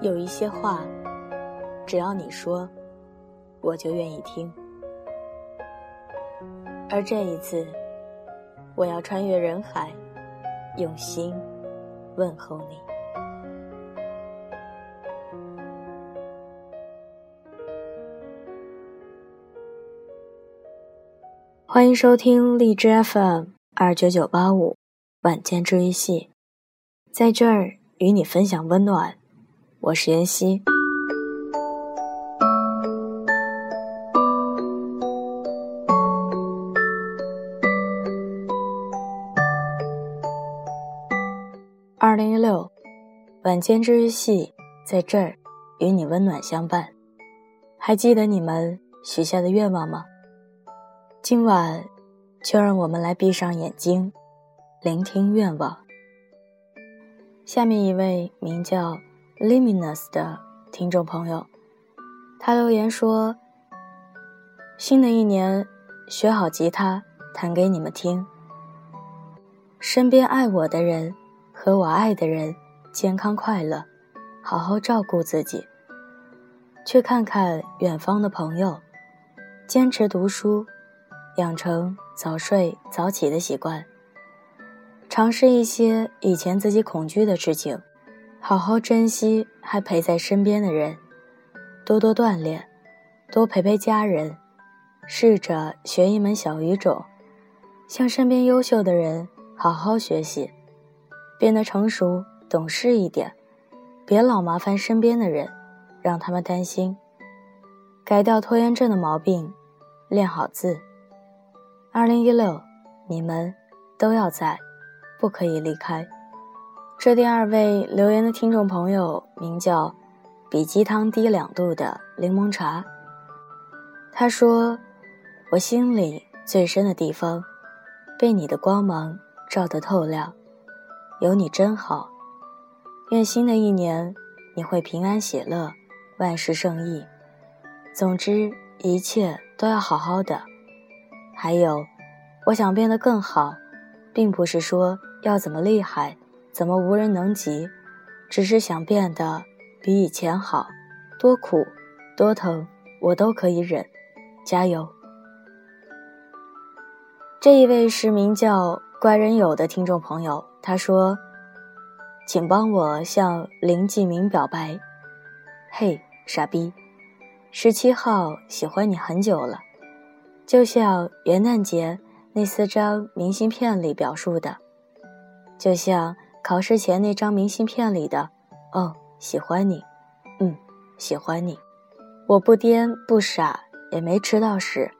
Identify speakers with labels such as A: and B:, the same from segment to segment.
A: 有一些话，只要你说，我就愿意听。而这一次，我要穿越人海，用心问候你。欢迎收听荔枝 FM 二九九八五晚间治愈系，在这儿与你分享温暖。我是妍希。二零一六晚间治愈系在这儿与你温暖相伴。还记得你们许下的愿望吗？今晚，就让我们来闭上眼睛，聆听愿望。下面一位名叫 Luminous 的听众朋友，他留言说：“新的一年，学好吉他，弹给你们听。身边爱我的人和我爱的人，健康快乐，好好照顾自己。去看看远方的朋友，坚持读书。”养成早睡早起的习惯，尝试一些以前自己恐惧的事情，好好珍惜还陪在身边的人，多多锻炼，多陪陪家人，试着学一门小语种，向身边优秀的人好好学习，变得成熟懂事一点，别老麻烦身边的人，让他们担心，改掉拖延症的毛病，练好字。二零一六，你们都要在，不可以离开。这第二位留言的听众朋友名叫“比鸡汤低两度”的柠檬茶。他说：“我心里最深的地方，被你的光芒照得透亮，有你真好。愿新的一年你会平安喜乐，万事胜意。总之，一切都要好好的。”还有，我想变得更好，并不是说要怎么厉害，怎么无人能及，只是想变得比以前好。多苦，多疼，我都可以忍。加油！这一位是名叫怪人友的听众朋友，他说：“请帮我向林继明表白。嘿，傻逼，十七号喜欢你很久了。”就像元旦节那四张明信片里表述的，就像考试前那张明信片里的，哦，喜欢你，嗯，喜欢你，我不颠不傻，也没迟到时，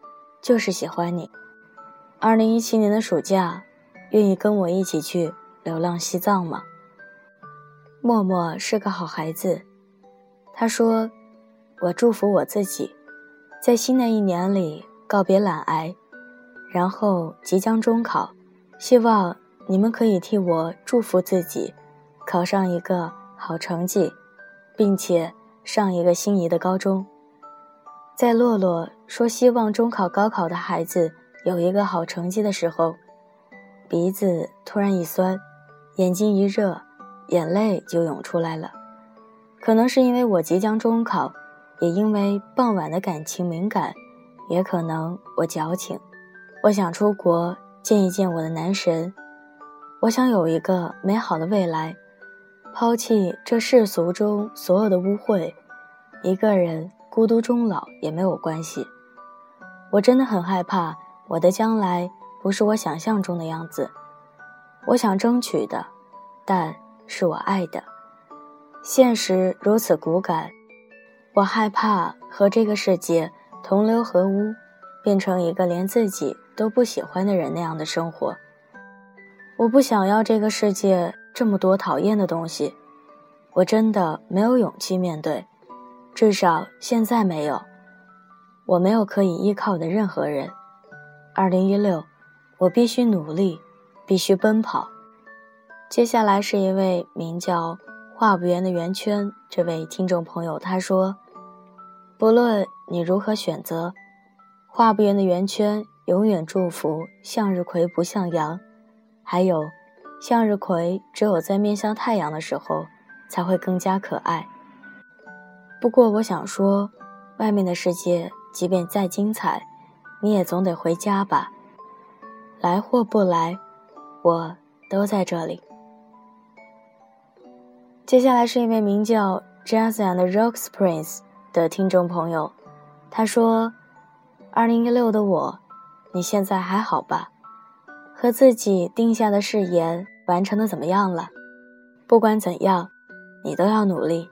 A: 就是喜欢你。二零一七年的暑假，愿意跟我一起去流浪西藏吗？默默是个好孩子，他说：“我祝福我自己，在新的一年里。”告别懒癌，然后即将中考，希望你们可以替我祝福自己，考上一个好成绩，并且上一个心仪的高中。在洛洛说希望中考、高考的孩子有一个好成绩的时候，鼻子突然一酸，眼睛一热，眼泪就涌出来了。可能是因为我即将中考，也因为傍晚的感情敏感。也可能我矫情，我想出国见一见我的男神，我想有一个美好的未来，抛弃这世俗中所有的污秽，一个人孤独终老也没有关系。我真的很害怕我的将来不是我想象中的样子，我想争取的，但是我爱的，现实如此骨感，我害怕和这个世界。同流合污，变成一个连自己都不喜欢的人那样的生活。我不想要这个世界这么多讨厌的东西，我真的没有勇气面对，至少现在没有。我没有可以依靠的任何人。二零一六，我必须努力，必须奔跑。接下来是一位名叫画不圆的圆圈这位听众朋友，他说。不论你如何选择，画不圆的圆圈永远祝福向日葵不向阳。还有，向日葵只有在面向太阳的时候才会更加可爱。不过我想说，外面的世界即便再精彩，你也总得回家吧。来或不来，我都在这里。接下来是一位名叫 Jazz and Rocks Prince 的听众朋友，他说：“二零一六的我，你现在还好吧？和自己定下的誓言完成的怎么样了？不管怎样，你都要努力，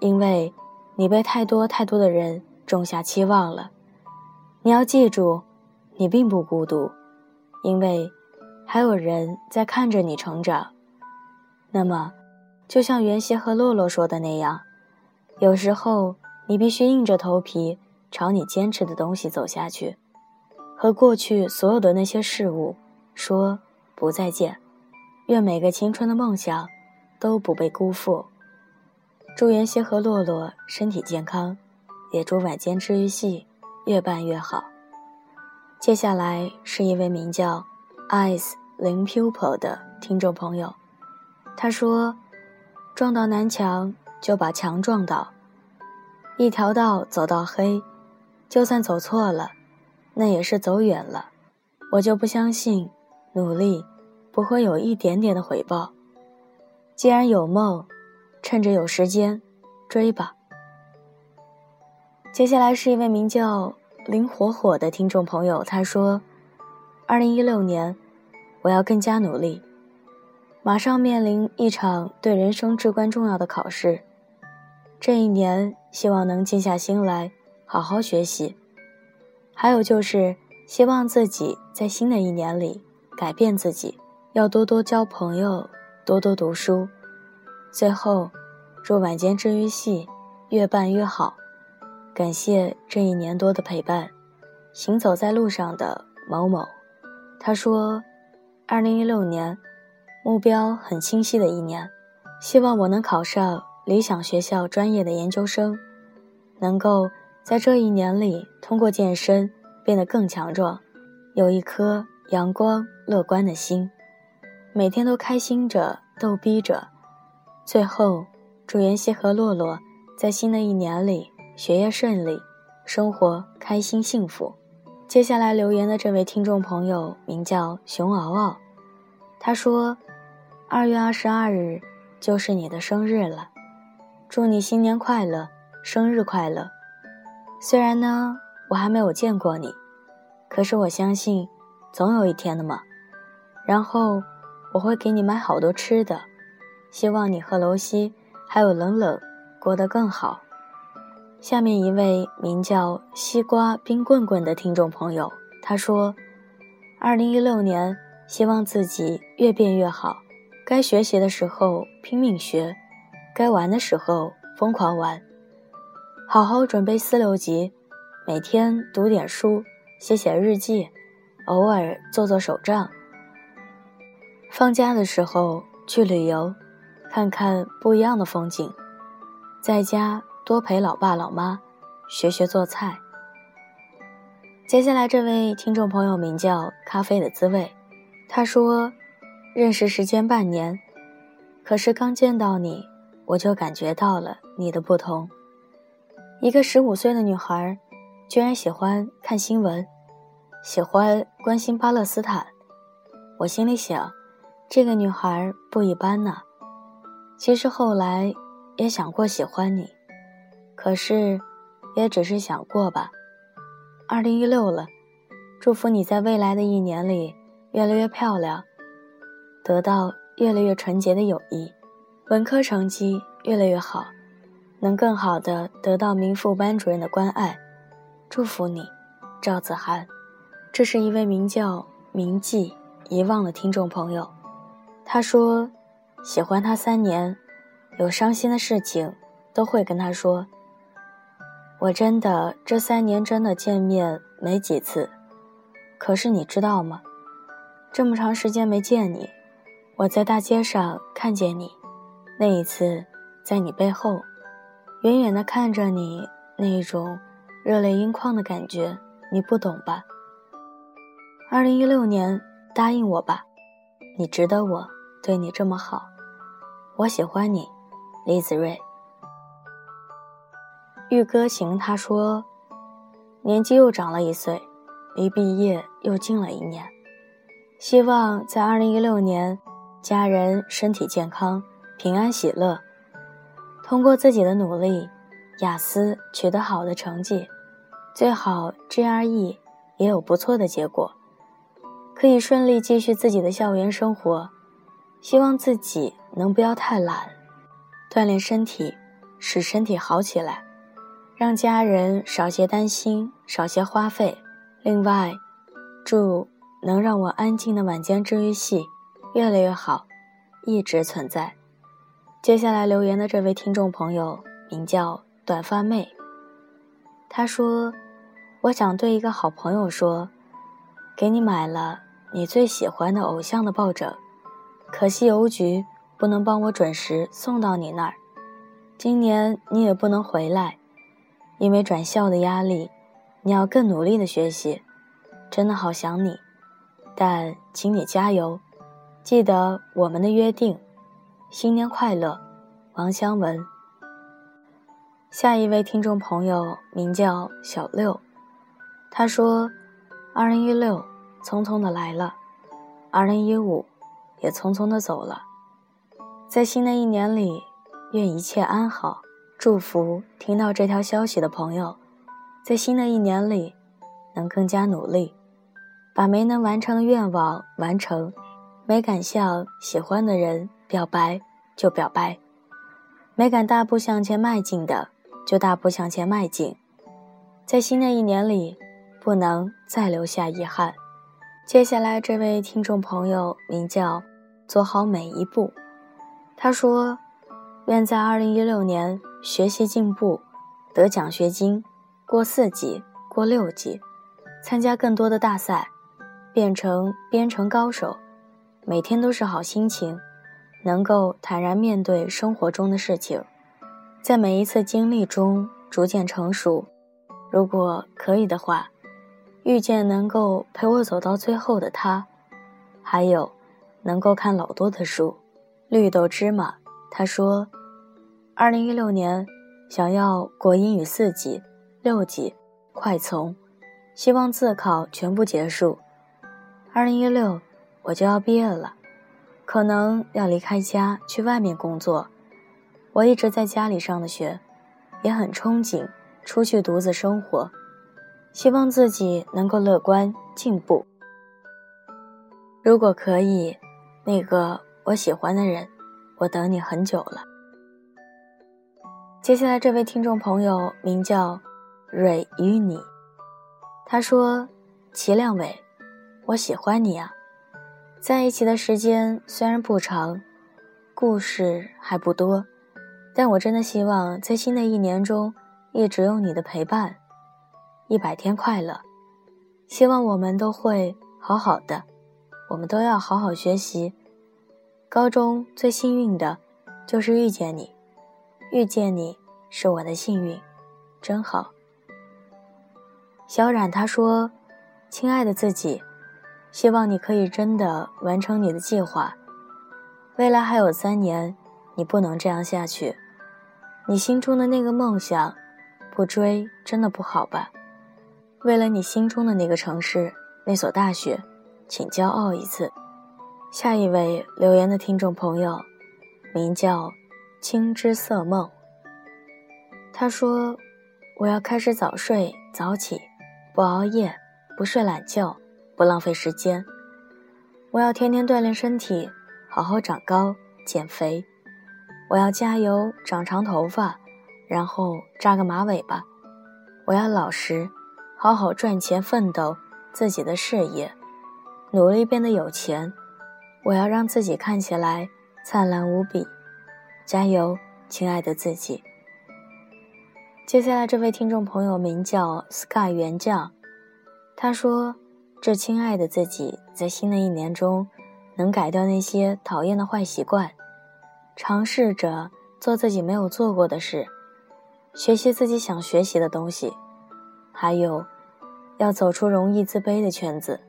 A: 因为你被太多太多的人种下期望了。你要记住，你并不孤独。”因为还有人在看着你成长，那么，就像袁熙和洛洛说的那样，有时候你必须硬着头皮朝你坚持的东西走下去，和过去所有的那些事物说不再见。愿每个青春的梦想都不被辜负。祝袁熙和洛洛身体健康，也祝晚间治愈系越办越好。接下来是一位名叫 Ice 零 Pupil 的听众朋友，他说：“撞到南墙就把墙撞倒，一条道走到黑，就算走错了，那也是走远了。我就不相信努力不会有一点点的回报。既然有梦，趁着有时间追吧。”接下来是一位名叫。林火火的听众朋友，他说：“二零一六年，我要更加努力。马上面临一场对人生至关重要的考试，这一年希望能静下心来好好学习。还有就是希望自己在新的一年里改变自己，要多多交朋友，多多读书。最后，祝晚间治愈系越办越好。”感谢这一年多的陪伴，行走在路上的某某，他说：“二零一六年，目标很清晰的一年，希望我能考上理想学校专业的研究生，能够在这一年里通过健身变得更强壮，有一颗阳光乐观的心，每天都开心着逗逼着。最后，祝妍希和洛洛在新的一年里。”学业顺利，生活开心幸福。接下来留言的这位听众朋友名叫熊敖敖，他说：“二月二十二日就是你的生日了，祝你新年快乐，生日快乐。虽然呢，我还没有见过你，可是我相信，总有一天的嘛。然后我会给你买好多吃的，希望你和楼西还有冷冷过得更好。”下面一位名叫西瓜冰棍棍的听众朋友，他说：“二零一六年，希望自己越变越好，该学习的时候拼命学，该玩的时候疯狂玩，好好准备四六级，每天读点书，写写日记，偶尔做做手账。放假的时候去旅游，看看不一样的风景，在家。”多陪老爸老妈，学学做菜。接下来这位听众朋友名叫咖啡的滋味，他说：“认识时间半年，可是刚见到你，我就感觉到了你的不同。一个十五岁的女孩，居然喜欢看新闻，喜欢关心巴勒斯坦。我心里想，这个女孩不一般呢。其实后来也想过喜欢你。”可是，也只是想过吧。二零一六了，祝福你在未来的一年里越来越漂亮，得到越来越纯洁的友谊，文科成绩越来越好，能更好的得到名副班主任的关爱。祝福你，赵子涵。这是一位名叫铭记遗忘的听众朋友，他说喜欢他三年，有伤心的事情都会跟他说。我真的这三年真的见面没几次，可是你知道吗？这么长时间没见你，我在大街上看见你，那一次在你背后，远远的看着你那一种热泪盈眶的感觉，你不懂吧？二零一六年，答应我吧，你值得我对你这么好，我喜欢你，李子睿。玉歌行他说：“年纪又长了一岁，离毕业又近了一年。希望在二零一六年，家人身体健康，平安喜乐。通过自己的努力，雅思取得好的成绩，最好 GRE 也有不错的结果，可以顺利继续自己的校园生活。希望自己能不要太懒，锻炼身体，使身体好起来。”让家人少些担心，少些花费。另外，祝能让我安静的晚间治愈系越来越好，一直存在。接下来留言的这位听众朋友名叫短发妹，她说：“我想对一个好朋友说，给你买了你最喜欢的偶像的抱枕，可惜邮局不能帮我准时送到你那儿，今年你也不能回来。”因为转校的压力，你要更努力的学习，真的好想你，但请你加油，记得我们的约定，新年快乐，王香文。下一位听众朋友名叫小六，他说：“二零一六匆匆的来了，二零一五也匆匆的走了，在新的一年里，愿一切安好。”祝福听到这条消息的朋友，在新的一年里，能更加努力，把没能完成的愿望完成，没敢向喜欢的人表白就表白，没敢大步向前迈进的就大步向前迈进，在新的一年里，不能再留下遗憾。接下来这位听众朋友名叫做好每一步，他说。愿在二零一六年学习进步，得奖学金，过四级，过六级，参加更多的大赛，变成编程高手，每天都是好心情，能够坦然面对生活中的事情，在每一次经历中逐渐成熟。如果可以的话，遇见能够陪我走到最后的他，还有能够看老多的书，绿豆芝麻。他说。二零一六年，想要过英语四级、六级，快从，希望自考全部结束。二零一六，我就要毕业了，可能要离开家去外面工作。我一直在家里上的学，也很憧憬出去独自生活，希望自己能够乐观进步。如果可以，那个我喜欢的人，我等你很久了。接下来这位听众朋友名叫蕊与你，他说：“齐亮伟，我喜欢你啊，在一起的时间虽然不长，故事还不多，但我真的希望在新的一年中一直有你的陪伴。一百天快乐，希望我们都会好好的，我们都要好好学习。高中最幸运的，就是遇见你。”遇见你是我的幸运，真好。小冉他说：“亲爱的自己，希望你可以真的完成你的计划。未来还有三年，你不能这样下去。你心中的那个梦想，不追真的不好吧？为了你心中的那个城市、那所大学，请骄傲一次。”下一位留言的听众朋友，名叫。青之色梦。他说：“我要开始早睡早起，不熬夜，不睡懒觉，不浪费时间。我要天天锻炼身体，好好长高减肥。我要加油长长头发，然后扎个马尾巴。我要老实，好好赚钱奋斗自己的事业，努力变得有钱。我要让自己看起来灿烂无比。”加油，亲爱的自己。接下来这位听众朋友名叫 Sky 原将，他说：“这亲爱的自己，在新的一年中，能改掉那些讨厌的坏习惯，尝试着做自己没有做过的事，学习自己想学习的东西，还有，要走出容易自卑的圈子，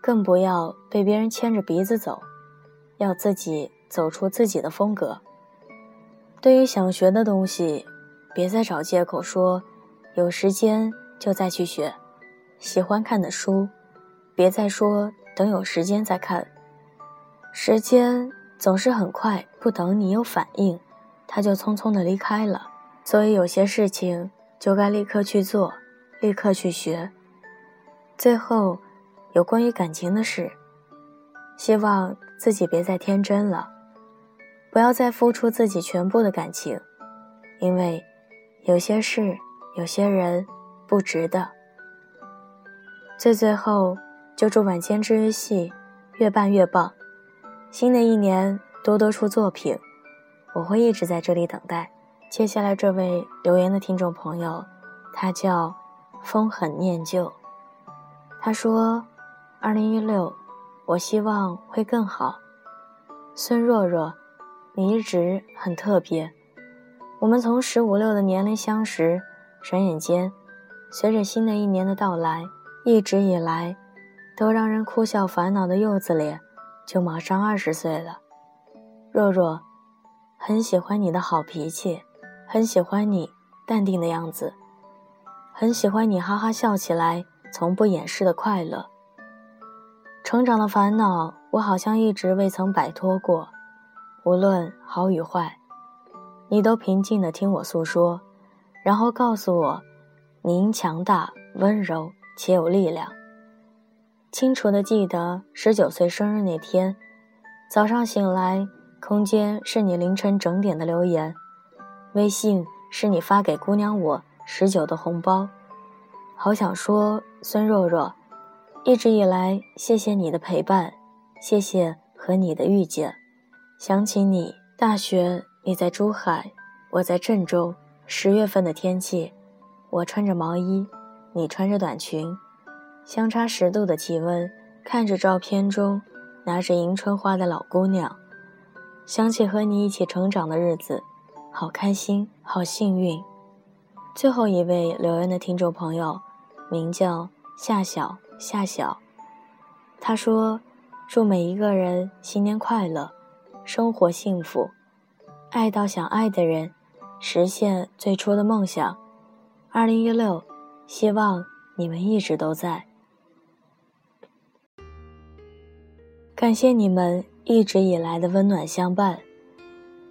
A: 更不要被别人牵着鼻子走，要自己走出自己的风格。”对于想学的东西，别再找借口说有时间就再去学。喜欢看的书，别再说等有时间再看。时间总是很快，不等你有反应，它就匆匆的离开了。所以有些事情就该立刻去做，立刻去学。最后，有关于感情的事，希望自己别再天真了，不要再付出自己全部的感情，因为有些事、有些人不值得。最最后，就祝晚间治愈系越办越棒，新的一年多多出作品，我会一直在这里等待。接下来这位留言的听众朋友，他叫风很念旧，他说：“二零一六，我希望会更好。”孙若若，你一直很特别，我们从十五六的年龄相识，转眼间，随着新的一年的到来。一直以来，都让人哭笑烦恼的柚子脸，就马上二十岁了。若若，很喜欢你的好脾气，很喜欢你淡定的样子，很喜欢你哈哈笑起来从不掩饰的快乐。成长的烦恼，我好像一直未曾摆脱过。无论好与坏，你都平静地听我诉说，然后告诉我，您强大温柔。且有力量。清楚的记得十九岁生日那天，早上醒来，空间是你凌晨整点的留言，微信是你发给姑娘我十九的红包。好想说，孙若若，一直以来谢谢你的陪伴，谢谢和你的遇见。想起你大学，你在珠海，我在郑州。十月份的天气，我穿着毛衣。你穿着短裙，相差十度的气温，看着照片中拿着迎春花的老姑娘，想起和你一起成长的日子，好开心，好幸运。最后一位留言的听众朋友，名叫夏晓夏晓，他说：“祝每一个人新年快乐，生活幸福，爱到想爱的人，实现最初的梦想。”二零一六。希望你们一直都在。感谢你们一直以来的温暖相伴。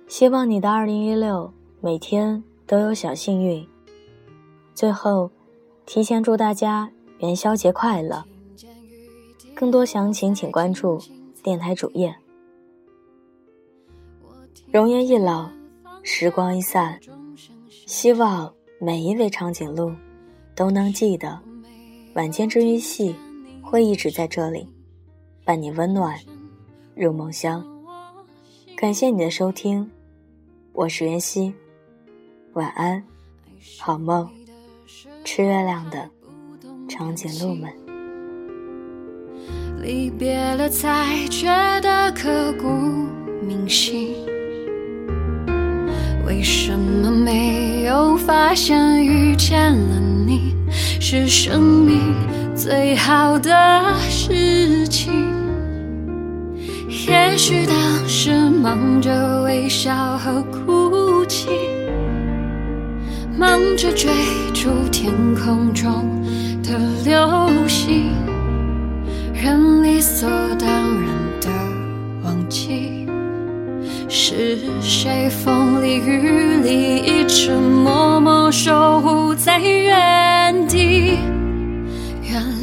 A: 希望你的二零一六每天都有小幸运。最后，提前祝大家元宵节快乐。更多详情请关注电台主页。容颜一老，时光一散，希望每一位长颈鹿。都能记得，晚间治愈系会一直在这里，伴你温暖入梦乡。感谢你的收听，我是袁熙，晚安，好梦，吃月亮的长颈鹿们。
B: 离别了才觉得刻骨铭心，为什么没有发现遇见了你？是生命最好的事情。也许当时忙着微笑和哭泣，忙着追逐天空中的流星，人理所当然的忘记，是谁风里雨里一直默默守护在。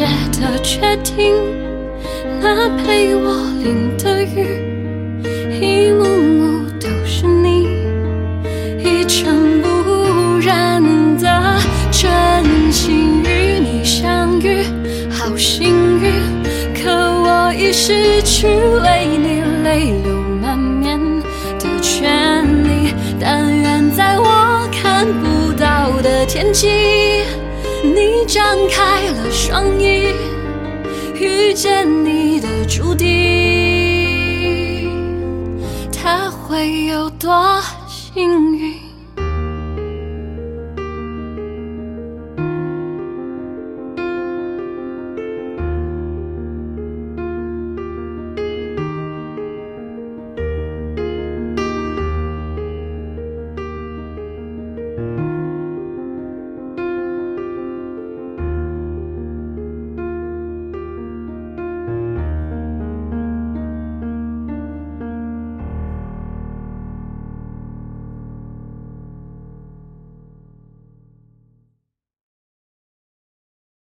B: 界的决定那陪我淋的张开了双翼，遇见你的注定。他会有多幸运？